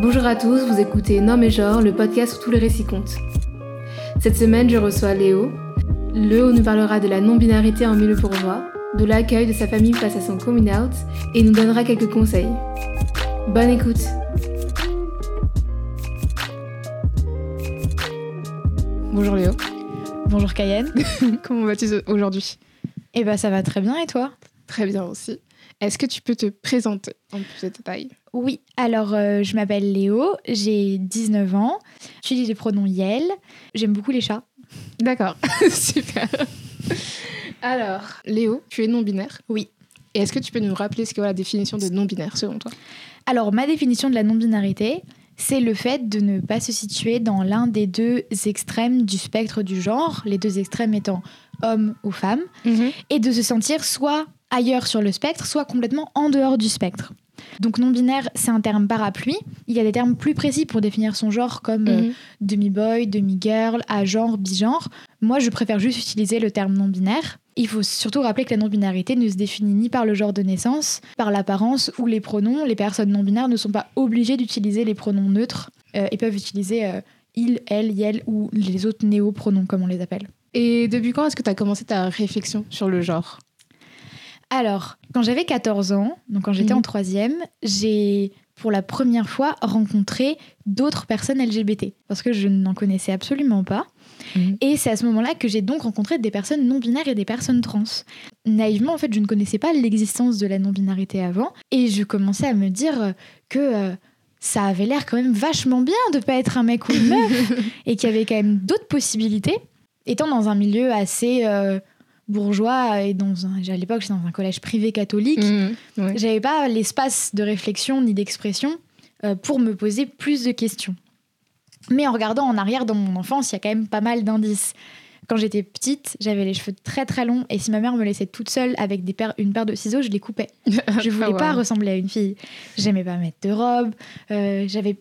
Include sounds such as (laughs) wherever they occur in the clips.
Bonjour à tous, vous écoutez Non mais genre, le podcast où tous les récits comptent. Cette semaine, je reçois Léo. Léo nous parlera de la non-binarité en milieu bourgeois, de l'accueil de sa famille face à son coming out et nous donnera quelques conseils. Bonne écoute Bonjour Léo. Bonjour Cayenne. (laughs) Comment vas-tu aujourd'hui? Eh ben ça va très bien et toi? Très bien aussi. Est-ce que tu peux te présenter en plus de taille Oui, alors euh, je m'appelle Léo, j'ai 19 ans, j'utilise les pronoms Yel, j'aime beaucoup les chats. D'accord, (laughs) super. Alors, Léo, tu es non-binaire? Oui. Et est-ce que tu peux nous rappeler ce qu'est la définition de non-binaire selon toi? Alors, ma définition de la non-binarité, c'est le fait de ne pas se situer dans l'un des deux extrêmes du spectre du genre, les deux extrêmes étant homme ou femme, Mhm. et de se sentir soit ailleurs sur le spectre, soit complètement en dehors du spectre. Donc non-binaire, c'est un terme parapluie. Il y a des termes plus précis pour définir son genre, comme euh, Mhm. demi-boy, demi-girl, à-genre, bigenre. Moi, je préfère juste utiliser le terme non-binaire. Il faut surtout rappeler que la non-binarité ne se définit ni par le genre de naissance, par l'apparence ou les pronoms. Les personnes non-binaires ne sont pas obligées d'utiliser les pronoms neutres euh, et peuvent utiliser euh, il, elle, yel ou les autres néo-pronoms, comme on les appelle. Et depuis quand est-ce que tu as commencé ta réflexion sur le genre? Alors, quand j'avais 14 ans, donc quand j'étais Mhm. en troisième, j'ai pour la première fois rencontré d'autres personnes LGBT parce que je n'en connaissais absolument pas. Mhm. Et c'est à ce moment-là que j'ai donc rencontré des personnes non binaires et des personnes trans. Naïvement, en fait, je ne connaissais pas l'existence de la non-binarité avant et je commençais à me dire que euh, ça avait l'air quand même vachement bien de pas être un mec ou une (laughs) meuf et qu'il y avait quand même d'autres possibilités. Étant dans un milieu assez euh, bourgeois et dans un, à l'époque j'étais dans un collège privé catholique, Mhm. Ouais. j'avais pas l'espace de réflexion ni d'expression euh, pour me poser plus de questions. Mais en regardant en arrière dans mon enfance, il y a quand même pas mal d'indices. Quand j'étais petite, j'avais les cheveux très très longs et si ma mère me laissait toute seule avec des paires- une paire de ciseaux, je les coupais. (laughs) Je voulais Ah, pas ressembler à une fille. J'aimais pas mettre de robe. euh, j'avais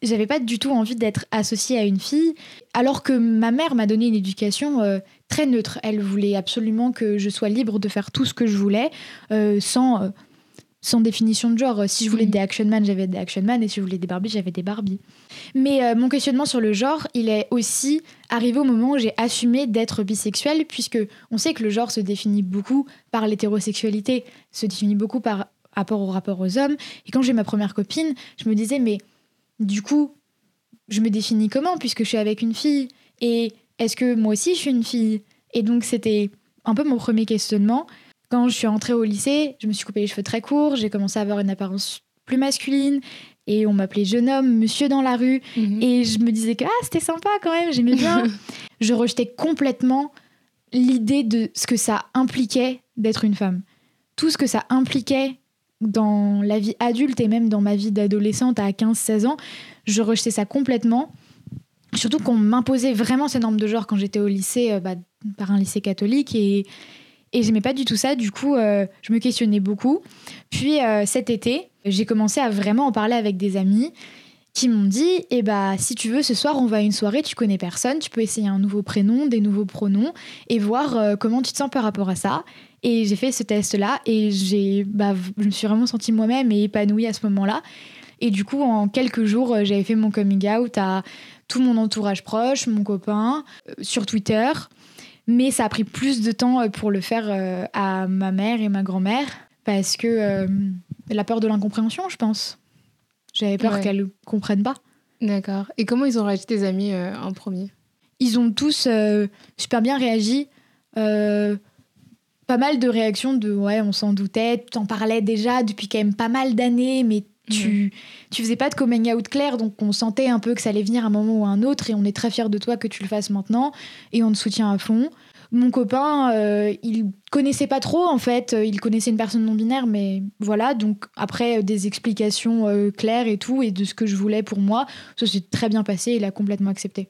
j'avais pas du tout envie d'être associée à une fille, alors que ma mère m'a donné une éducation euh, très neutre. Elle voulait absolument que je sois libre de faire tout ce que je voulais, euh, sans, euh, sans définition de genre. Si je voulais Mhm. des action man, j'avais des action man, et si je voulais des Barbie, j'avais des Barbie. Mais euh, mon questionnement sur le genre, il est aussi arrivé au moment où j'ai assumé d'être bisexuelle, puisque on sait que le genre se définit beaucoup par l'hétérosexualité, se définit beaucoup par rapport au rapport aux hommes. Et quand j'ai ma première copine, je me disais, mais du coup, je me définis comment puisque je suis avec une fille? Et est-ce que moi aussi je suis une fille? Et donc c'était un peu mon premier questionnement. Quand je suis entrée au lycée, je me suis coupé les cheveux très courts, j'ai commencé à avoir une apparence plus masculine et on m'appelait jeune homme, monsieur dans la rue. Mhm. Et je me disais que ah, c'était sympa quand même, j'aimais bien. (laughs) je rejetais complètement l'idée de ce que ça impliquait d'être une femme. Tout ce que ça impliquait dans la vie adulte et même dans ma vie d'adolescente à 15-16 ans, je rejetais ça complètement. Surtout qu'on m'imposait vraiment ces normes de genre quand j'étais au lycée, euh, bah, par un lycée catholique. Et, et j'aimais pas du tout ça. Du coup, euh, je me questionnais beaucoup. Puis euh, cet été, j'ai commencé à vraiment en parler avec des amis qui m'ont dit eh bah si tu veux ce soir on va à une soirée tu connais personne tu peux essayer un nouveau prénom des nouveaux pronoms et voir comment tu te sens par rapport à ça et j'ai fait ce test là et bah, je me suis vraiment sentie moi-même et épanouie à ce moment-là et du coup en quelques jours j'avais fait mon coming out à tout mon entourage proche mon copain euh, sur Twitter mais ça a pris plus de temps euh, pour le faire euh, à ma mère et ma grand-mère parce que euh, la peur de l'incompréhension je pense j'avais peur Ouais. qu'elles comprennent pas D'accord. Et comment ils ont réagi tes amis euh, en premier? Ils ont tous euh, super bien réagi. Pas mal de réactions de ouais, on s'en doutait, t'en parlais déjà depuis quand même pas mal d'années, mais tu, tu faisais pas de coming out clair, donc on sentait un peu que ça allait venir un moment ou un autre, et on est très fiers de toi que tu le fasses maintenant, et on te soutient à fond. Mon copain, euh, il connaissait pas trop en fait, Euh, il connaissait une personne non binaire, mais voilà, donc après euh, des explications euh, claires et tout, et de ce que je voulais pour moi, ça s'est très bien passé, il a complètement accepté.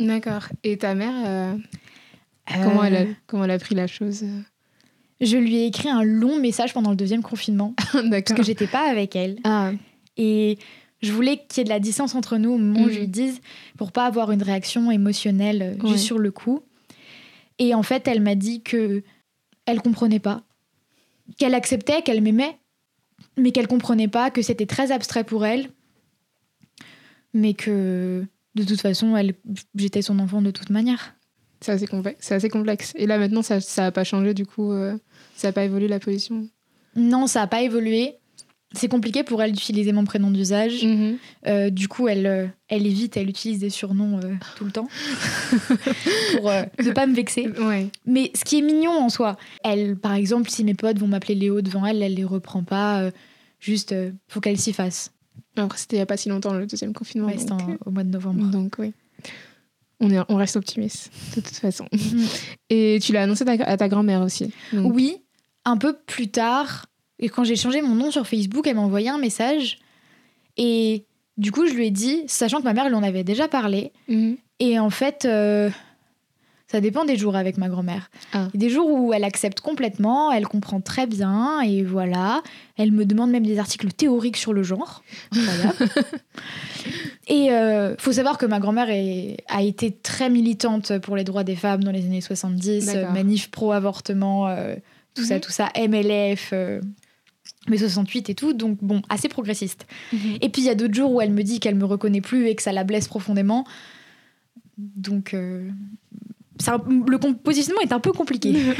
D'accord. Et ta mère, euh, comment, elle a, comment elle a pris la chose? Je lui ai écrit un long message pendant le deuxième confinement (laughs) parce que j'étais pas avec elle Ah, et je voulais qu'il y ait de la distance entre nous au moment où je lui dise pour pas avoir une réaction émotionnelle euh, Ouais. juste sur le coup. Et en fait, elle m'a dit que elle comprenait pas, qu'elle acceptait, qu'elle m'aimait, mais qu'elle comprenait pas, que c'était très abstrait pour elle, mais que de toute façon, elle, j'étais son enfant de toute manière. C'est assez, complexe. assez complexe. Et là, maintenant, ça n'a pas changé, du coup, euh, ça n'a pas évolué la position Non, ça n'a pas évolué. C'est compliqué pour elle d'utiliser mon prénom d'usage. Mhm. Euh, du coup, elle, euh, elle évite, elle utilise des surnoms euh, tout le temps (laughs) pour ne pas me vexer. Ouais. Mais ce qui est mignon en soi, elle, par exemple, si mes potes vont m'appeler Léo devant elle, elle les reprend pas. juste, faut qu'elle s'y fasse. Après, c'était il n'y a pas si longtemps le deuxième confinement. Ouais, c'était au mois de novembre. donc oui. On, est, on reste optimiste, de toute façon. (laughs) Mhm. Et tu l'as annoncé ta- à ta grand-mère aussi. donc- Oui, un peu plus tard, et quand j'ai changé mon nom sur Facebook, elle m'a envoyé un message. Et du coup, je lui ai dit, sachant que ma mère lui en avait déjà parlé, Mhm. Et en fait, euh, ça dépend des jours avec ma grand-mère. Ah. Des jours où elle accepte complètement, elle comprend très bien, et voilà. Elle me demande même des articles théoriques sur le genre. Incroyable. (laughs) et euh, faut savoir que ma grand-mère a été très militante pour les droits des femmes dans les années 70, D'accord. euh, manif pro-avortement, euh, tout ça, Mhm. tout ça, MLF. euh, mai 68 et tout, donc bon, assez progressiste. Mhm. Et puis il y a d'autres jours où elle me dit qu'elle me reconnaît plus et que ça la blesse profondément. Donc euh, ça- le positionnement est un peu compliqué. (laughs)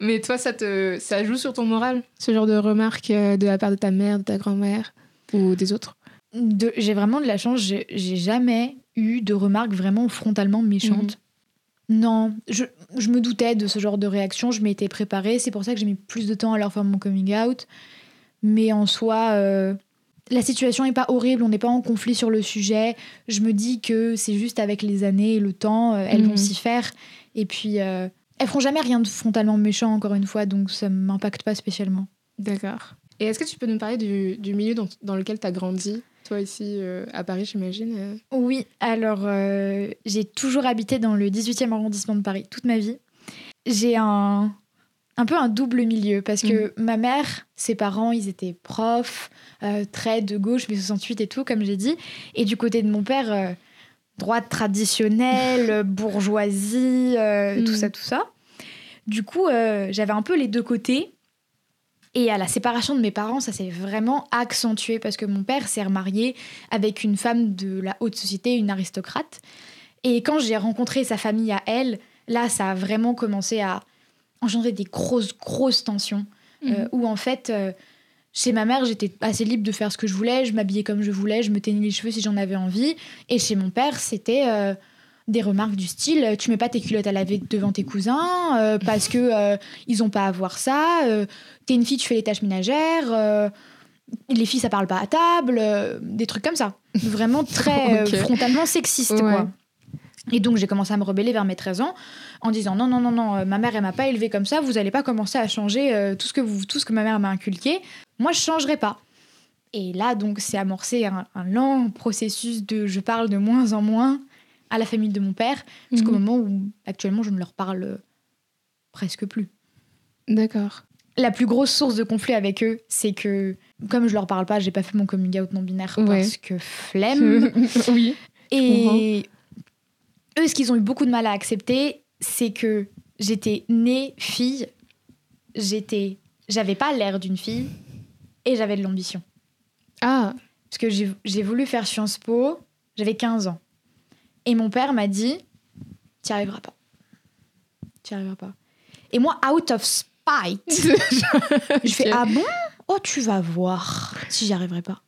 Mais toi, ça, te, ça joue sur ton moral, ce genre de remarques euh, de la part de ta mère, de ta grand-mère ou des autres? De- J'ai vraiment de la chance, j'ai j'ai jamais eu de remarques vraiment frontalement méchantes. Non, je, je me doutais de ce genre de réaction, je m'étais préparée, c'est pour ça que j'ai mis plus de temps à leur faire mon coming out. Mais en soi, euh, la situation n'est pas horrible, on n'est pas en conflit sur le sujet. Je me dis que c'est juste avec les années et le temps, euh, elles Mhm. vont s'y faire. Et puis, euh, elles feront jamais rien de frontalement méchant, encore une fois, donc ça m'impacte pas spécialement. D'accord. Et est-ce que tu peux nous parler du, du milieu dans, dans lequel tu as grandi Toi, ici, euh, à Paris, j'imagine. euh? Oui, alors euh, j'ai toujours habité dans le 18e arrondissement de Paris toute ma vie. J'ai un, un peu un double milieu parce que ma mère, ses parents, ils étaient profs, euh, très de gauche, mais 68 et tout, comme j'ai dit. Et du côté de mon père, euh, droite traditionnelle, (laughs) bourgeoisie, euh, tout Mhm. ça, tout ça. Du coup, j'avais un peu les deux côtés. Et à la séparation de mes parents, ça s'est vraiment accentué parce que mon père s'est remarié avec une femme de la haute société, une aristocrate. Et quand j'ai rencontré sa famille à elle, là, ça a vraiment commencé à engendrer des grosses, grosses tensions. euh, où en fait, euh, chez ma mère, j'étais assez libre de faire ce que je voulais, je m'habillais comme je voulais, je me teignais les cheveux si j'en avais envie. Et chez mon père, c'était euh, des remarques du style tu mets pas tes culottes à laver devant tes cousins parce que ils ont pas à voir ça. T'es une fille, tu fais les tâches ménagères. les filles, ça parle pas à table. des trucs comme ça. Vraiment très (laughs) frontalement sexiste, Ouais. quoi. Et donc j'ai commencé à me rebeller vers mes 13 ans en disant non non non non euh, ma mère elle m'a pas élevée comme ça vous allez pas commencer à changer euh, tout ce que vous tout ce que ma mère m'a inculqué moi je changerai pas et là donc c'est amorcé un, un lent processus de je parle de moins en moins à la famille de mon père jusqu'au Mhm. moment où actuellement je ne leur parle euh, presque plus D'accord. la plus grosse source de conflit avec eux c'est que comme je leur parle pas j'ai pas fait mon coming out non binaire Ouais. parce que flemme (laughs) oui. et eux, ce qu'ils ont eu beaucoup de mal à accepter, c'est que j'étais née fille, j'étais, j'avais pas l'air d'une fille et j'avais de l'ambition. Ah, Parce que j'ai voulu faire Sciences Po, j'avais 15 ans. Et mon père m'a dit, t'y arriveras pas. T'y arriveras pas. Et moi, out of spite, (laughs) je fais ah bon? Oh tu vas voir si j'y arriverai pas.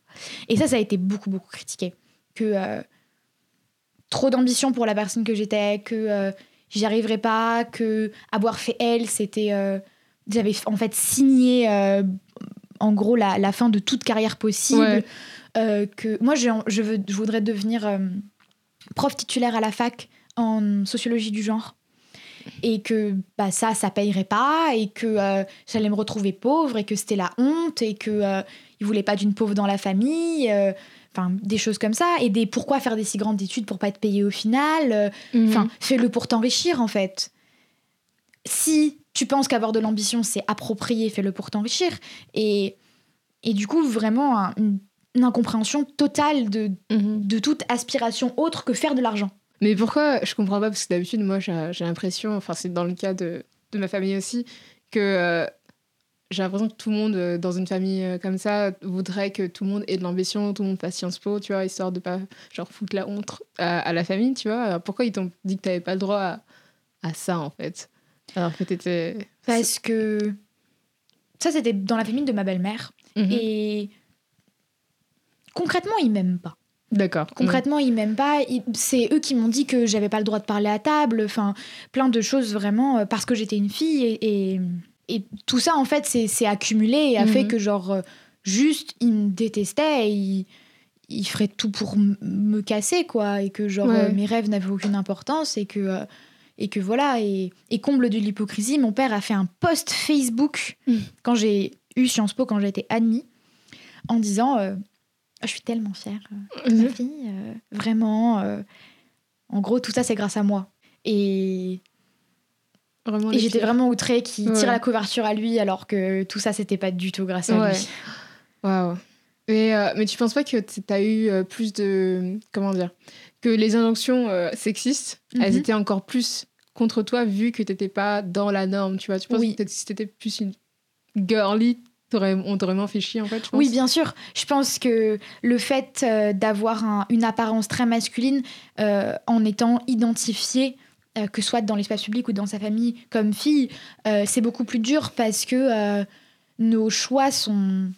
Et ça ça a été beaucoup beaucoup critiqué que euh, trop d'ambition pour la personne que j'étais que euh, j'y arriverais pas que avoir fait elle c'était euh, j'avais en fait signé euh, en gros la, la fin de toute carrière possible Ouais. Que moi je, je, veux, je voudrais devenir prof titulaire à la fac en sociologie du genre et que bah, ça, ça payerait pas, et que euh, j'allais me retrouver pauvre, et que c'était la honte, et que euh, il voulait pas d'une pauvre dans la famille, euh, enfin des choses comme ça, et des pourquoi faire des si grandes études pour pas être payé au final, euh, Mhm. enfin fais-le pour t'enrichir en fait. Si tu penses qu'avoir de l'ambition c'est approprié, fais-le pour t'enrichir, et et du coup vraiment un- une, une incompréhension totale de Mhm. de toute aspiration autre que faire de l'argent. Mais pourquoi Je comprends pas, parce que d'habitude, moi, j'ai j'ai l'impression, enfin, c'est dans le cas de, de ma famille aussi, que euh, j'ai l'impression que tout le monde, euh, dans une famille euh, comme ça, voudrait que tout le monde ait de l'ambition, tout le monde fasse Sciences Po, tu vois, histoire de pas genre foutre la honte à, à la famille, tu vois. Alors, pourquoi ils t'ont dit que t'avais pas le droit à, à ça, en fait? Alors que t'étais. Parce que ça, c'était dans la famille de ma belle-mère. Mhm. Et concrètement, ils m'aiment pas. D'accord. Concrètement, ils m'aiment pas. C'est eux qui m'ont dit que j'avais pas le droit de parler à table. Enfin, plein de choses vraiment euh, parce que j'étais une fille. Et, et, et tout ça, en fait, c'est accumulé et a Mhm. fait que, genre, euh, juste, ils me détestaient. Et ils, ils feraient tout pour me casser, quoi. Et que, genre, Ouais. euh, mes rêves n'avaient aucune importance. Et que, euh, et que voilà. Et, et comble de l'hypocrisie, mon père a fait un post Facebook Mhm. quand j'ai eu Sciences Po, quand j'ai été admis, en disant euh, Je suis tellement fière de ma fille, euh, vraiment. euh, en gros, tout ça, c'est grâce à moi. Et, Vraiment, et j'étais vraiment outrée qu'il Ouais. tire la couverture à lui, alors que tout ça, c'était pas du tout grâce à Ouais. lui. Waouh. Mais, euh, mais tu penses pas que tu as eu euh, plus de. Comment dire Que les injonctions euh, sexistes, elles Mhm. étaient encore plus contre toi vu que t'étais pas dans la norme, tu vois? Tu penses Oui. que si t'étais plus une girly, on t'aurait moins fait chier en fait, je pense. Oui, bien sûr. Je pense que le fait d'avoir un- une apparence très masculine en étant identifié, euh, que soit dans l'espace public ou dans sa famille comme fille, euh, c'est beaucoup plus dur parce que euh, nos choix sont,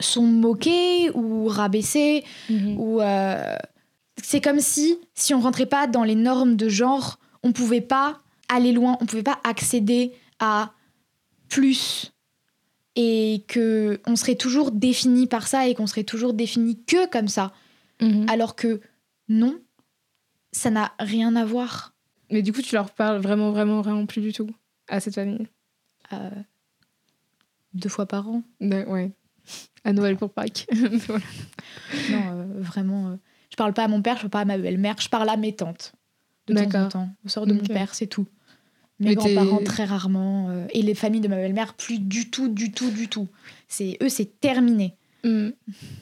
sont moqués ou rabaissés. Mhm. Ou euh, c'est comme si, si on rentrait pas dans les normes de genre, on pouvait pas aller loin, on pouvait pas accéder à plus et que on serait toujours défini par ça et qu'on serait toujours défini que comme ça Mhm. alors que non ça n'a rien à voir Mais du coup, tu leur parles vraiment, vraiment, vraiment plus du tout à cette famille. euh, deux fois par an Ouais. ouais. À Noël pour Pâques. (laughs) Voilà. non euh, vraiment euh, je parle pas à mon père je parle pas à ma belle-mère je parle à mes tantes de temps en temps au sort de Ok. mon père c'est tout mes grands-parents très rarement euh, et les familles de ma belle-mère plus du tout du tout du tout c'est eux c'est terminé Mhm.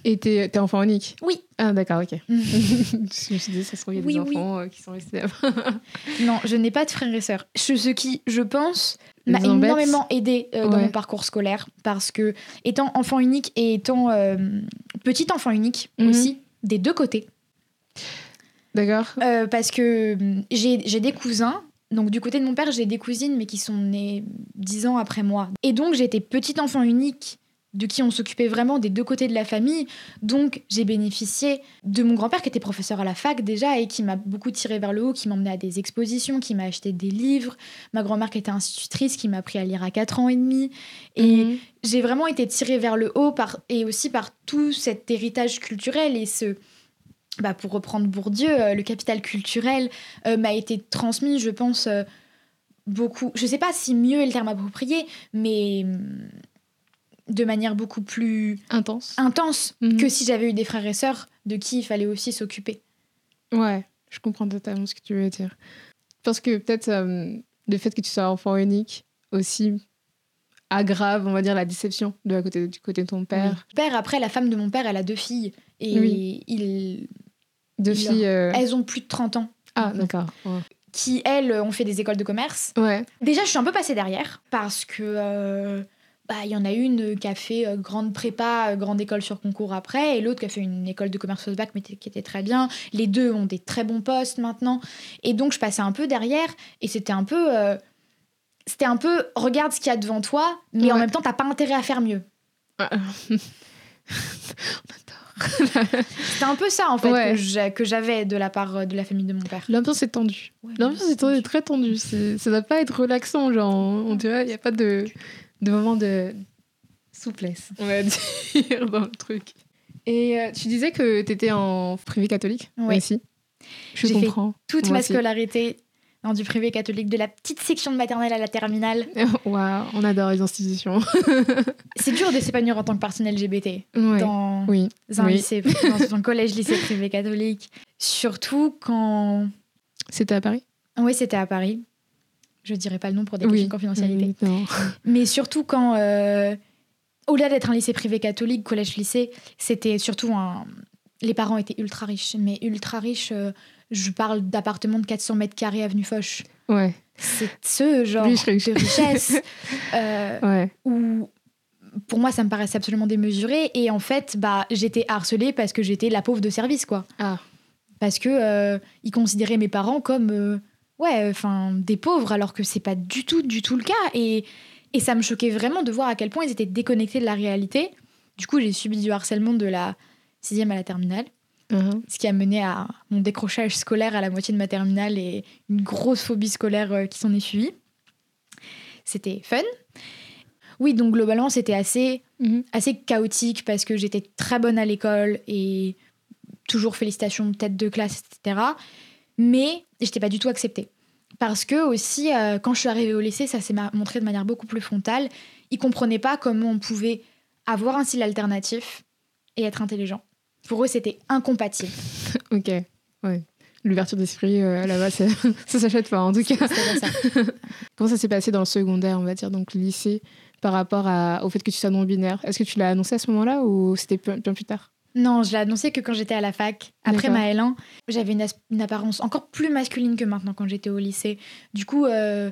Et t'es t'es enfant unique oui Ah, d'accord, ok. (laughs) je me suis dit, ça se trouve, il y a Oui, des oui. enfants euh, qui sont restés (laughs) non je n'ai pas de frères et sœurs ce, ce qui je pense m'a énormément aidé euh, dans mon parcours scolaire parce que étant enfant unique et étant euh, petit enfant unique Mhm. aussi des deux côtés D'accord. Parce que hum, j'ai j'ai des cousins. Donc du côté de mon père, j'ai des cousines, mais qui sont nées dix ans après moi. Et donc j'étais petite enfant unique, de qui on s'occupait vraiment des deux côtés de la famille. Donc j'ai bénéficié de mon grand-père qui était professeur à la fac déjà et qui m'a beaucoup tiré vers le haut, qui m'emmenait à des expositions, qui m'a acheté des livres. Ma grand-mère qui était institutrice, qui m'a appris à lire à 4 ans et demi. Et Mhm. j'ai vraiment été tirée vers le haut par, et aussi par tout cet héritage culturel et ce bah, pour reprendre Bourdieu euh, le capital culturel euh, m'a été transmis je pense euh, beaucoup je sais pas si mieux est le terme approprié mais hum, de manière beaucoup plus Intense. intense Mhm. que si j'avais eu des frères et sœurs de qui il fallait aussi s'occuper Ouais, je comprends totalement ce que tu veux dire. Parce que peut-être euh, le fait que tu sois enfant unique aussi aggrave, on va dire, la déception de la côté, du côté de ton père. père après la femme de mon père elle a deux filles et Oui. il, Deux Il filles. euh, elles ont plus de 30 ans Ah, d'accord. Ouais. qui elles ont fait des écoles de commerce Ouais. Déjà, je suis un peu passée derrière parce que euh, bah il y en a une qui a fait euh, grande prépa, euh, grande école sur concours après, et l'autre qui a fait une école de commerce post bac mais qui était très bien. Les deux ont des très bons postes maintenant, et donc je passais un peu derrière, et c'était un peu c'était un peu regarde ce qu'il y a devant toi, mais en Ouais. même temps t'as pas intérêt à faire mieux. Ah. (laughs) C'était un peu ça en fait Ouais. que j'a- que j'avais de la part euh, de la famille de mon père. L'ambiance est tendue. L'ambiance est tendue, très tendue. Ça doit pas être relaxant, genre, on dirait, il n'y a pas de, de moment de souplesse, on va (laughs) dire, dans le truc. Et euh, tu disais que tu étais en privé catholique Ouais. aussi. Je J'ai fait. Toute Moi ma aussi. scolarité dans du privé catholique, de la petite section de maternelle à la terminale. (laughs) Waouh, on adore les institutions. (laughs) C'est dur de s'épanouir en tant que personne LGBT Ouais. dans Oui. un Oui. lycée, dans un collège lycée privé catholique. Surtout quand. C'était à Paris? Oui, c'était à Paris. Je dirais pas le nom pour des Oui. questions de confidentialité. Oui. (laughs) Mais surtout quand. euh, Au-delà d'être un lycée privé catholique, collège-lycée, c'était surtout un. Les parents étaient ultra riches, mais ultra riches. euh, je parle d'appartements de 400 mètres carrés avenue Foch. Ouais. C'est ce genre Riche, riche. de richesse (laughs) euh, Ouais. où pour moi ça me paraissait absolument démesuré et en fait bah j'étais harcelée parce que j'étais la pauvre de service quoi Ah. parce que euh, ils considéraient mes parents comme ouais enfin des pauvres alors que c'est pas du tout du tout le cas et et ça me choquait vraiment de voir à quel point ils étaient déconnectés de la réalité du coup j'ai subi du harcèlement de la sixième à la terminale Mhm. ce qui a mené à mon décrochage scolaire à la moitié de ma terminale et une grosse phobie scolaire euh, qui s'en est suivie. C'était fun. Oui, donc globalement, c'était assez, Mhm. assez chaotique parce que j'étais très bonne à l'école et toujours félicitations, tête de classe, etc. Mais j'étais pas du tout acceptée. Parce que aussi, euh, quand je suis arrivée au lycée, ça s'est montré de manière beaucoup plus frontale. Ils comprenaient pas comment on pouvait avoir un style alternatif et être intelligent. Pour eux, c'était incompatible. (laughs) Ok. Ouais. L'ouverture d'esprit, euh, là-bas, ça, (laughs) ça s'achète pas, en tout cas. Ça. (laughs) Comment ça s'est passé dans le secondaire, on va dire, donc le lycée, par rapport à- au fait que tu sois non-binaire? Est-ce que tu l'as annoncé à ce moment-là ou c'était bien plus tard? Non, je l'ai annoncé que quand j'étais à la fac. Après ma L1, j'avais une, apparence encore plus masculine que maintenant quand j'étais au lycée. Du coup, euh,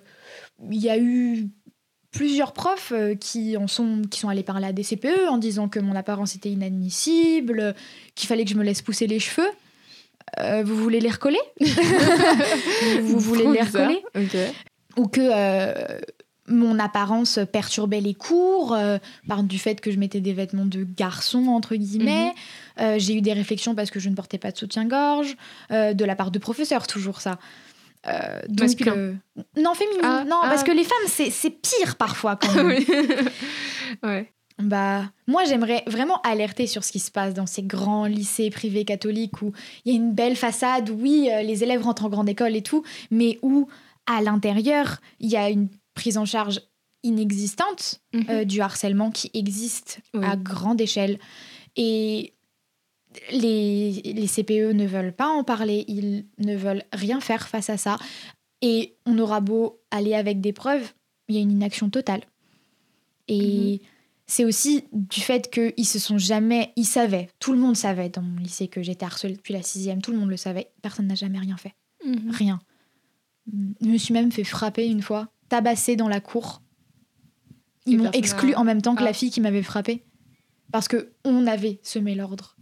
il y a eu plusieurs profs euh, qui, en sont, qui sont allés parler à des CPE en disant que mon apparence était inadmissible, qu'il fallait que je me laisse pousser les cheveux. Euh, vous voulez les recoller (laughs) Vous voulez les recoller Ok. ou que euh, mon apparence perturbait les cours euh, par du fait que je mettais des vêtements de garçon entre guillemets. Mhm. Euh, j'ai eu des réflexions parce que je ne portais pas de soutien-gorge euh, de la part de professeurs toujours ça. Donc, Masculin. non féminin Ah, non ah. parce que les femmes c'est pire parfois quand même. (laughs) oui. ouais. Bah, moi, j'aimerais vraiment alerter sur ce qui se passe dans ces grands lycées privés catholiques où il y a une belle façade, oui, euh, les élèves rentrent en grande école et tout, mais où à l'intérieur, il y a une prise en charge inexistante Mhm. euh, du harcèlement qui existe Oui. à grande échelle. Et les, les CPE ne veulent pas en parler, ils ne veulent rien faire face à ça. Et on aura beau aller avec des preuves, il y a une inaction totale. Et c'est aussi du fait qu'ils se sont jamais. Ils savaient, tout le monde savait dans mon lycée que j'étais harcelée depuis la sixième, tout le monde le savait. Personne n'a jamais rien fait. Mhm. Rien. Je me suis même fait frapper une fois, tabasser dans la cour. Ils m'ont exclu en même temps que Ah. la fille qui m'avait frappé. Parce que on avait semé l'ordre.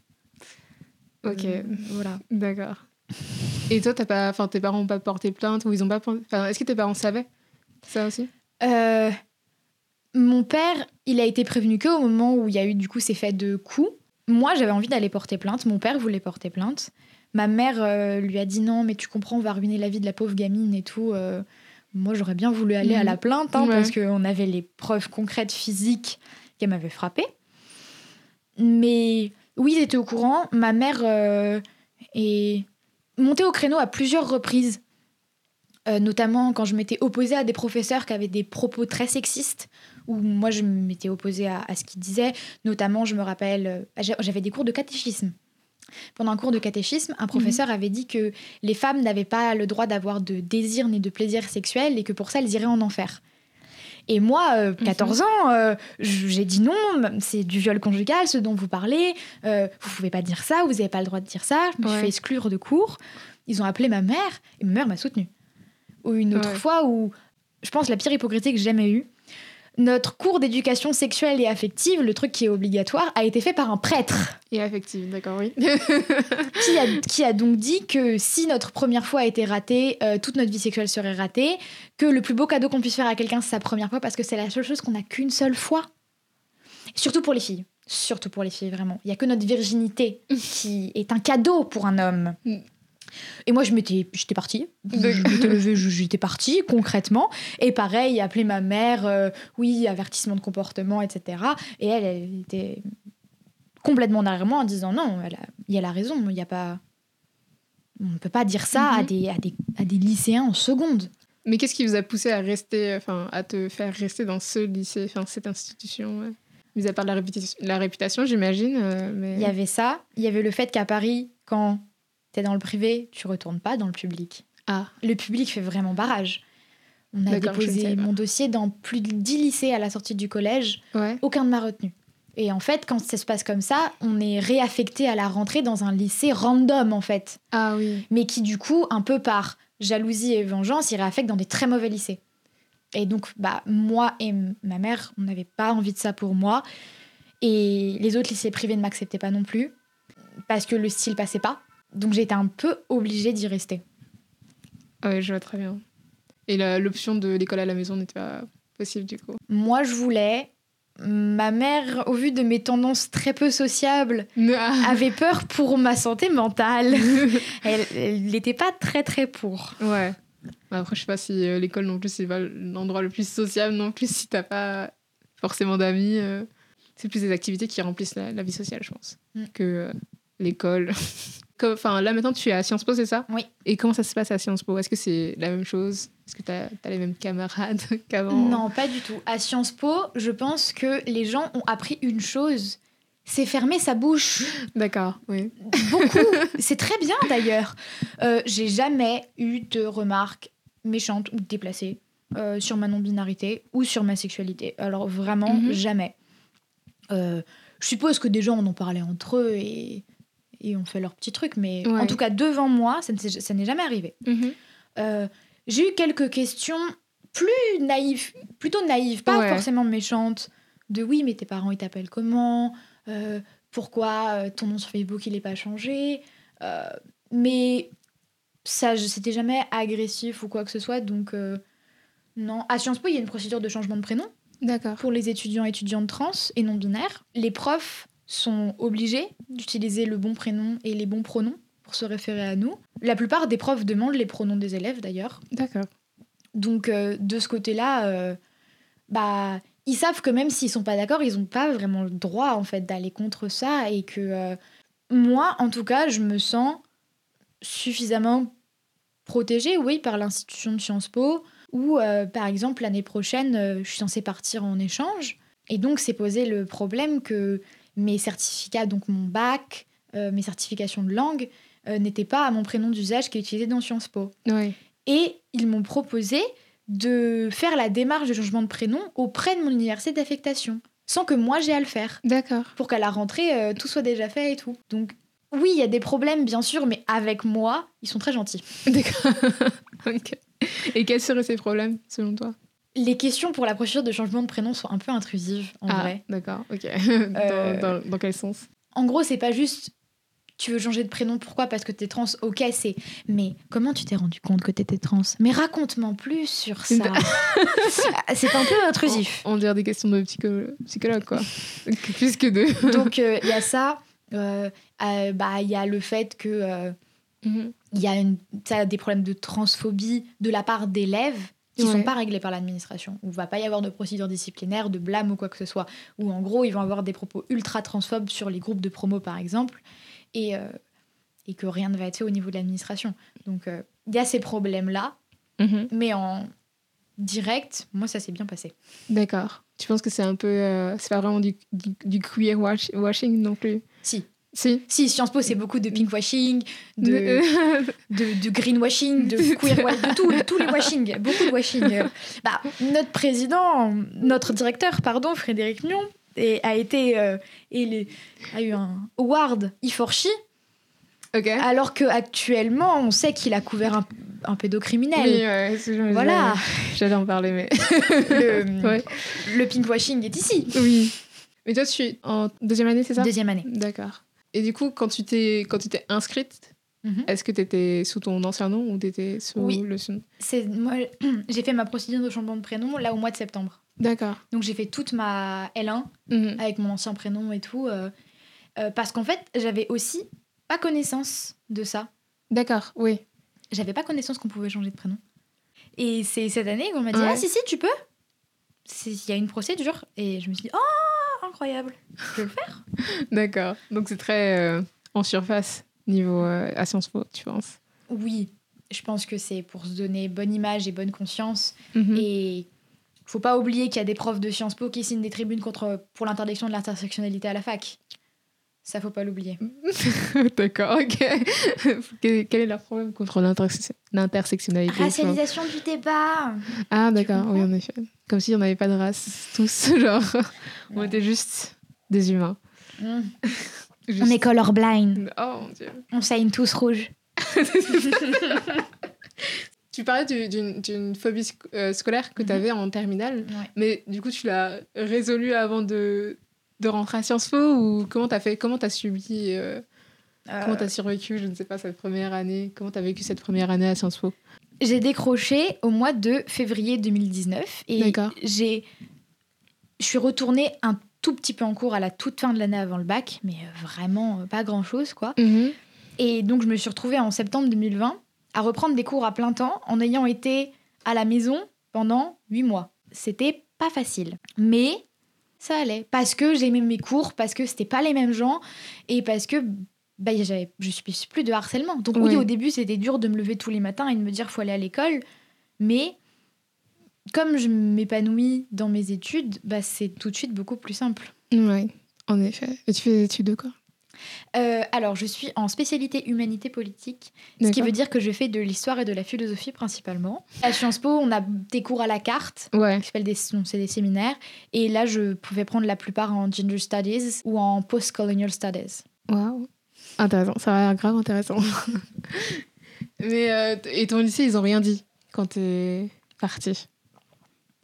Ok. Euh, voilà. D'accord. Et toi, t'as pas, enfin, tes parents n'ont pas porté plainte ou ils ont pas. est-ce que tes parents savaient ça aussi? Euh, mon père, il a été prévenu que au moment où il y a eu du coup ces faits de coups. Moi, j'avais envie d'aller porter plainte. Mon père voulait porter plainte. Ma mère euh, lui a dit non, mais tu comprends, on va ruiner la vie de la pauvre gamine et tout. Moi, j'aurais bien voulu aller à Mhm. la plainte hein, Ouais. parce qu'on avait les preuves concrètes physiques qu'elle m'avait frappée. Mais oui, ils étaient au courant. Ma mère euh, est montée au créneau à plusieurs reprises. Euh, notamment quand je m'étais opposée à des professeurs qui avaient des propos très sexistes, où moi je m'étais opposée à, à ce qu'ils disaient. Notamment, je me rappelle, euh, j'a- j'avais des cours de catéchisme. Pendant un cours de catéchisme, un professeur avait dit que les femmes n'avaient pas le droit d'avoir de désir ni de plaisir sexuel et que pour ça elles iraient en enfer. Et moi, euh, 14 ans, euh, j'ai dit non, c'est du viol conjugal, ce dont vous parlez, euh, vous pouvez pas dire ça, vous n'avez pas le droit de dire ça, je me Ouais. suis fait exclure de cours. Ils ont appelé ma mère et ma mère m'a soutenue. Ou une autre Ouais. fois où, je pense, la pire hypocrisie que j'ai jamais eue, notre cours d'éducation sexuelle et affective, le truc qui est obligatoire, a été fait par un prêtre Et affective, d'accord, oui. (laughs) qui a, qui a donc dit que si notre première fois a été ratée, euh, toute notre vie sexuelle serait ratée, que le plus beau cadeau qu'on puisse faire à quelqu'un, c'est sa première fois, parce que c'est la seule chose qu'on n'a qu'une seule fois. Surtout pour les filles. Surtout pour les filles, vraiment. Il n'y a que notre virginité (laughs) qui est un cadeau pour un homme. Mm. Et moi, je m'étais, j'étais partie. (laughs) Je D'accord. m'étais levée, je- j'étais partie, concrètement. Et pareil, appeler ma mère, euh, oui, avertissement de comportement, etc. Et elle, elle était complètement derrière moi en disant non, elle a, il y a la raison, il n'y a pas. On ne peut pas dire ça à, Mhm. des, à, des, à des lycéens en seconde. Mais qu'est-ce qui vous a poussé à rester, enfin, à te faire rester dans ce lycée, enfin, cette institution ouais? Mis à part la réputation, la réputation j'imagine, euh, mais... Il y avait ça, il y avait le fait qu'à Paris, quand tu es dans le privé, tu retournes pas dans le public. Ah, Le public fait vraiment barrage. On a ne déposé mon dossier dans plus de 10 lycées à la sortie du collège, ouais. aucun ne m'a retenu. Et en fait, quand ça se passe comme ça, on est réaffecté à la rentrée dans un lycée random, en fait. Ah oui. Mais qui, du coup, un peu par jalousie et vengeance, il réaffecte dans des très mauvais lycées. Et donc, bah, moi et ma mère, on n'avait pas envie de ça pour moi. Et les autres lycées privés ne m'acceptaient pas non plus, parce que le style passait pas. Donc j'étais un peu obligée d'y rester. Ah ouais, je vois très bien. Et l'option de l'école à la maison n'était pas possible du coup. Moi, je voulais. Ma mère, au vu de mes tendances très peu sociables, (laughs) Ah. avait peur pour ma santé mentale. (laughs) Elle n'était pas très très pour. Ouais. Après, je sais pas si euh, l'école non plus, c'est pas l'endroit le plus sociable non plus si t'as pas forcément d'amis. euh. C'est plus des activités qui remplissent la, la vie sociale, je pense, Mm. que euh, l'école. (laughs) Enfin, là maintenant, tu es à Sciences Po, c'est ça? Oui. Et comment ça se passe à Sciences Po? Est-ce que c'est la même chose? Est-ce que t'as as les mêmes camarades (laughs) qu'avant? Non, pas du tout. À Sciences Po, je pense que les gens ont appris une chose c'est fermer sa bouche. D'accord, oui. Beaucoup. (laughs) c'est très bien d'ailleurs. Euh, J'ai jamais eu de remarques méchantes ou déplacées euh, sur ma non-binarité ou sur ma sexualité. Alors vraiment, Mhm. jamais. Euh, je suppose que des gens en ont parlé entre eux et, et ont fait leur petit truc, mais Ouais. en tout cas, devant moi, ça n'est jamais arrivé. Mhm. Euh, J'ai eu quelques questions plus naïves, plutôt naïves, pas Ouais. forcément méchantes, de oui, mais tes parents, ils t'appellent comment? Euh, Pourquoi euh, ton nom sur Facebook, il n'est pas changé? Euh, Mais ça, c'était jamais agressif ou quoi que ce soit, donc non. À Sciences Po, il y a une procédure de changement de prénom D'accord. pour les étudiants et étudiantes trans et non binaires. Les profs sont obligés d'utiliser le bon prénom et les bons pronoms pour se référer à nous. La plupart des profs demandent les pronoms des élèves d'ailleurs. D'accord. Donc euh, de ce côté-là, euh, bah ils savent que même s'ils sont pas d'accord, ils n'ont pas vraiment le droit en fait d'aller contre ça et que euh, moi, en tout cas, je me sens suffisamment protégée, oui, par l'institution de Sciences Po, où euh, par exemple l'année prochaine, je suis censée partir en échange et donc c'est posé le problème que mes certificats, donc mon bac, euh, mes certifications de langue, euh, n'étaient pas à mon prénom d'usage qui est utilisé dans Sciences Po. Et ils m'ont proposé de faire la démarche de changement de prénom auprès de mon université d'affectation, sans que moi j'ai à le faire, D'accord. pour qu'à la rentrée, euh, tout soit déjà fait et tout. Donc oui, il y a des problèmes, bien sûr, mais avec moi, ils sont très gentils. (laughs) D'accord. Et quels seraient ces problèmes, selon toi? Les questions pour la procédure de changement de prénom sont un peu intrusives, en ah, vrai. d'accord, ok. (laughs) Euh, dans, quel sens? En gros, c'est pas juste tu veux changer de prénom, pourquoi? Parce que t'es trans, ok, c'est. Mais comment tu t'es rendu compte que t'étais trans? Mais raconte-moi plus sur ça. (laughs) c'est un peu (laughs) intrusif. On, on dirait des questions de psycho- psychologue, quoi. Plus que de. Donc euh, il y a ça. euh, euh, bah il y a le fait que Mhm. il y a une, ça a des problèmes de transphobie de la part d'élèves qui Ouais. sont pas réglés par l'administration. Où il va pas y avoir de procédure disciplinaire, de blâme ou quoi que ce soit. Ou en gros ils vont avoir des propos ultra transphobes sur les groupes de promo par exemple, et euh, et que rien ne va être fait au niveau de l'administration. Donc euh, il y a ces problèmes là, Mhm. mais en direct, moi ça s'est bien passé. D'accord. Tu penses que c'est un peu. euh, c'est pas vraiment du, du, du queer wash- washing non plus? Si. Si. Si, Sciences Po, c'est beaucoup de pinkwashing, de, De- de, de greenwashing, de (laughs) queer de, tout, de tous les washing, beaucoup de washing. Euh, (laughs) Bah, notre président, notre directeur, pardon, Frédéric Mion, et, a été euh, a eu un award E4She, ok. alors qu'actuellement, on sait qu'il a couvert un, un pédocriminel. Oui, ouais, je- Voilà, J'allais en parler, mais. (laughs) le, Ouais. le pinkwashing est ici. Oui. Mais toi, tu es en deuxième année, c'est ça? Deuxième année. D'accord. Et du coup, quand tu t'es quand tu t'es inscrite, Mhm. est-ce que tu étais sous ton ancien nom ou tu étais sous Oui. le son C'est moi, (clears throat) j'ai fait ma procédure de changement de prénom là au mois de septembre. D'accord. Donc j'ai fait toute ma L1 Mhm. avec mon ancien prénom et tout. euh, euh, parce qu'en fait, j'avais aussi pas connaissance de ça. D'accord, oui. J'avais pas connaissance qu'on pouvait changer de prénom. Et c'est cette année qu'on m'a dit Ouais. Ah, si, si, tu peux. Il y a une procédure. Et je me suis dit Oh, incroyable. Je vais le faire. (laughs) D'accord. Donc c'est très euh, en surface niveau euh, à Sciences Po, tu penses? Oui, je pense que c'est pour se donner bonne image et bonne conscience. Mhm. Et faut pas oublier qu'il y a des profs de Sciences Po qui signent des tribunes contre, pour l'interdiction de l'intersectionnalité à la fac. Ça, faut pas l'oublier. (laughs) D'accord, ok. (laughs) quel, est leur problème contre l'interse- l'intersectionnalité? Racialisation du débat. Ah, d'accord, oui, en effet. Comme si on n'avait pas de race, tous, (laughs) genre. On était juste des humains. Mm. (laughs) Juste- On est colorblind. Oh mon dieu. On saigne tous rouge. (laughs) Tu parlais du- d'une phobie sc- euh, scolaire que Mhm. tu avais en terminale, Ouais. mais du coup, tu l'as résolue avant de, de rentrer à Sciences Po ou comment t'as fait Comment t'as subi euh, Comment t'as survécu, je ne sais pas, cette première année? Comment t'as vécu cette première année à Sciences Po? J'ai décroché au mois de février 2019 et j'ai je suis retournée un tout petit peu en cours à la toute fin de l'année avant le bac, mais euh, vraiment euh, pas grand chose quoi. Et donc je me suis retrouvée en septembre 2020 à reprendre des cours à plein temps en ayant été à la maison pendant huit mois. C'était pas facile, mais ça allait parce que j'aimais mes cours, parce que c'était pas les mêmes gens et parce que bah, j'avais, je suis plus de harcèlement. Donc oui, au début c'était dur de me lever tous les matins et de me dire faut aller à l'école, mais comme je m'épanouis dans mes études, bah, c'est tout de suite beaucoup plus simple. Ouais, en effet. Et tu fais des études de quoi? Euh, alors, je suis en spécialité humanité politique, ce qui veut dire que je fais de l'histoire et de la philosophie principalement. À Sciences Po, on a des cours à la carte, Ouais. qui s'appellent des, c'est des séminaires, et là, je pouvais prendre la plupart en gender studies ou en post-colonial studies. Waouh. Intéressant, ça a l'air grave intéressant. (laughs) Mais euh, et ton lycée, ils ont rien dit quand t'es parti?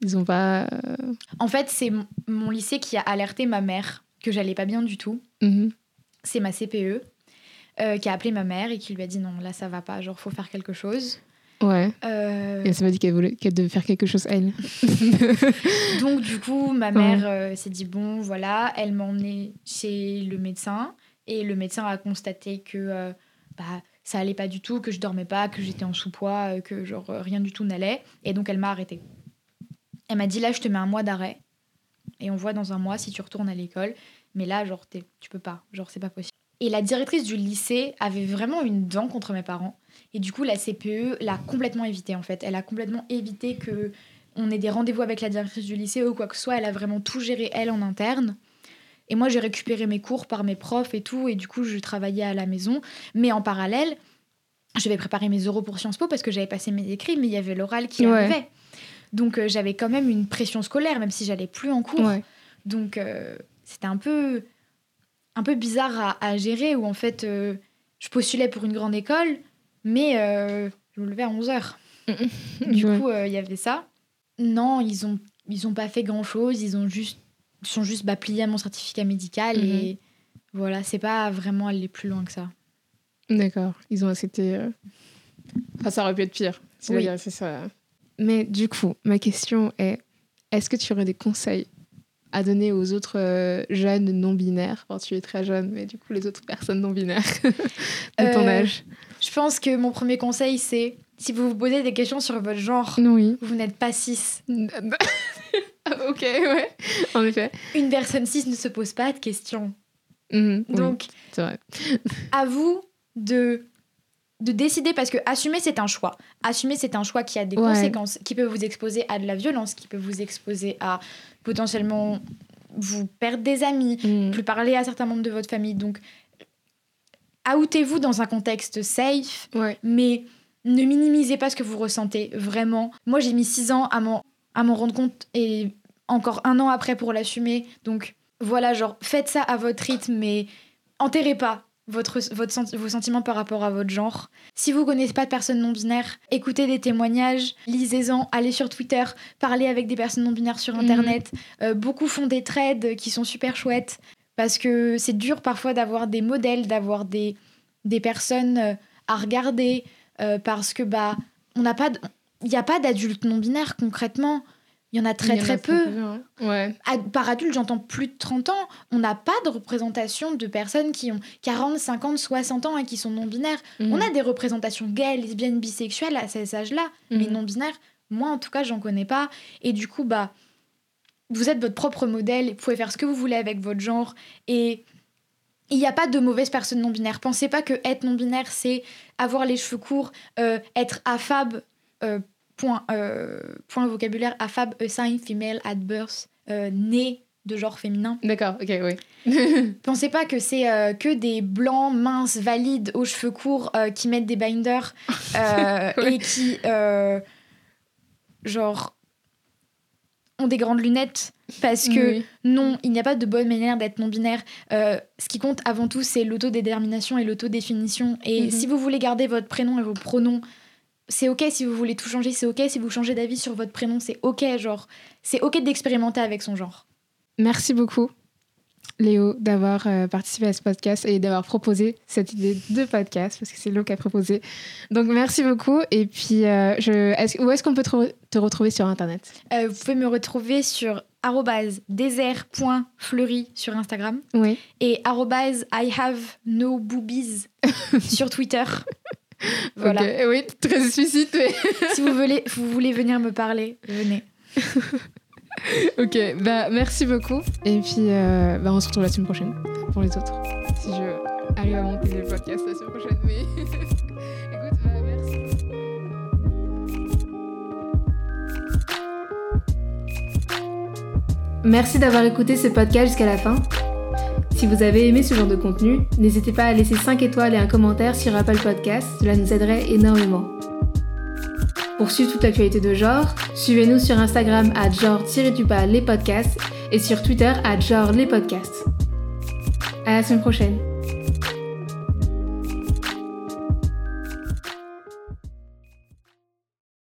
Ils ont pas. euh, En fait, c'est mon- lycée qui a alerté ma mère que j'allais pas bien du tout. mhm. C'est ma CPE euh, qui a appelé ma mère et qui lui a dit non, là, ça va pas, genre, faut faire quelque chose. Ouais. Euh, Et elle m'a dit qu'elle voulait qu'elle devait faire quelque chose elle. (laughs) Donc du coup, ma mère euh, s'est dit bon, voilà, elle m'a emmenée chez le médecin et le médecin a constaté que euh, bah, ça allait pas du tout, que je dormais pas, que j'étais en sous-poids, euh, que genre euh, rien du tout n'allait et donc elle m'a arrêtée. Elle m'a dit là, je te mets un mois d'arrêt et on voit dans un mois si tu retournes à l'école, mais là genre t'es- tu peux pas, genre c'est pas possible. Et la directrice du lycée avait vraiment une dent contre mes parents. Et du coup, la CPE l'a complètement évité en fait. Elle a complètement évité que on ait des rendez-vous avec la directrice du lycée ou quoi que ce soit. Elle a vraiment tout géré elle en interne. Et moi, j'ai récupéré mes cours par mes profs et tout. Et du coup, je travaillais à la maison. Mais en parallèle, je devais préparer mes euros pour Sciences Po parce que j'avais passé mes écrits, mais il y avait l'oral qui Ouais. arrivait. Donc, euh, j'avais quand même une pression scolaire, même si j'allais plus en cours. Ouais. Donc euh, c'était un peu, un peu bizarre à, à gérer où en fait euh, je postulais pour une grande école, mais je me levais à 11h. Du Ouais. coup, il y avait ça. Non, ils ont, ils ont pas fait grand chose, ils ont juste, sont juste bah, pliés à mon certificat médical et voilà, c'est pas vraiment aller plus loin que ça. D'accord, ils ont accepté. euh, Enfin, ça aurait pu être pire. Oui. c'est ça. Mais du coup, ma question est est-ce que tu aurais des conseils à donner aux autres euh, jeunes non binaires Enfin, tu es très jeune, mais du coup, les autres personnes non binaires (laughs) de ton Euh, âge. Je pense que mon premier conseil, c'est si vous vous posez des questions sur votre genre, Oui. vous n'êtes pas cis. (laughs) ok, ouais, en effet. Une personne cis ne se pose pas de questions. Mhm, oui, Donc, c'est vrai. à vous de de décider parce que assumer c'est un choix. Assumer c'est un choix qui a des Ouais. conséquences, qui peut vous exposer à de la violence, qui peut vous exposer à potentiellement vous perdre des amis, Mhm. plus parler à certains membres de votre famille. Donc outez-vous dans un contexte safe, Ouais. mais ne minimisez pas ce que vous ressentez vraiment. Moi j'ai mis six ans à m'en à m'en rendre compte et encore un an après pour l'assumer. Donc voilà, genre faites ça à votre rythme, mais enterrez pas votre, votre vos sentiments par rapport à votre genre. Si vous connaissez pas de personnes non binaires, écoutez des témoignages, lisez-en, allez sur Twitter, parlez avec des personnes non binaires sur Mhm. Internet. Euh, beaucoup font des trades qui sont super chouettes parce que c'est dur parfois d'avoir des modèles, d'avoir des, des personnes euh, à regarder euh, parce que bah on n'a pas, de- il n'y a pas d'adultes non binaires concrètement. Il y en a très très a peu. ouais. Ouais. Ad- par adulte, j'entends plus de 30 ans. On n'a pas de représentation de personnes qui ont 40, 50, 60 ans et qui sont non-binaires. Mhm. On a des représentations gays, lesbiennes, bisexuelles à ces âges-là, mais Mhm. non-binaires, moi en tout cas, j'en connais pas. Et du coup, bah, vous êtes votre propre modèle, vous pouvez faire ce que vous voulez avec votre genre. Et il n'y a pas de mauvaises personnes non-binaires. Pensez pas que être non-binaire, c'est avoir les cheveux courts, euh, être affab, euh, point, euh, point vocabulaire, affab, assigned female at birth, euh, né de genre féminin. D'accord, ok, oui. (laughs) Pensez pas que c'est euh, que des blancs minces valides aux cheveux courts euh, qui mettent des binders (laughs) euh, Ouais. et qui euh, genre ont des grandes lunettes parce que Oui. non, il n'y a pas de bonne manière d'être non-binaire. Euh, ce qui compte avant tout, c'est l'autodétermination et l'autodéfinition. Et Mhm. si vous voulez garder votre prénom et vos pronoms, c'est ok si vous voulez tout changer, c'est ok si vous changez d'avis sur votre prénom, c'est ok, genre, c'est ok d'expérimenter avec son genre. Merci beaucoup, Léo, d'avoir euh, participé à ce podcast et d'avoir proposé cette idée de podcast, parce que c'est Léo qui a proposé. Donc, merci beaucoup. Et puis, euh, je... où est-ce qu'on peut te, re- te retrouver sur Internet? Euh, vous pouvez me retrouver sur désert.fleury sur Instagram Oui. et arrobase I have no boobies (laughs) sur Twitter. (laughs) Voilà. Ok, Oui, très explicite. mais- (laughs) Si vous voulez, vous voulez venir me parler, venez. (laughs) ok, bah, merci beaucoup. Et puis, euh, bah, on se retrouve la semaine prochaine pour les autres. Si je arrive à monter le podcast la semaine prochaine. Mais écoute, bah, merci. Merci d'avoir écouté ce podcast jusqu'à la fin. Si vous avez aimé ce genre de contenu, n'hésitez pas à laisser 5 étoiles et un commentaire sur Apple Podcast, cela nous aiderait énormément. Pour suivre toute l'actualité de genre, suivez-nous sur Instagram à genre-les podcasts et sur Twitter à genre les podcasts. À la semaine prochaine.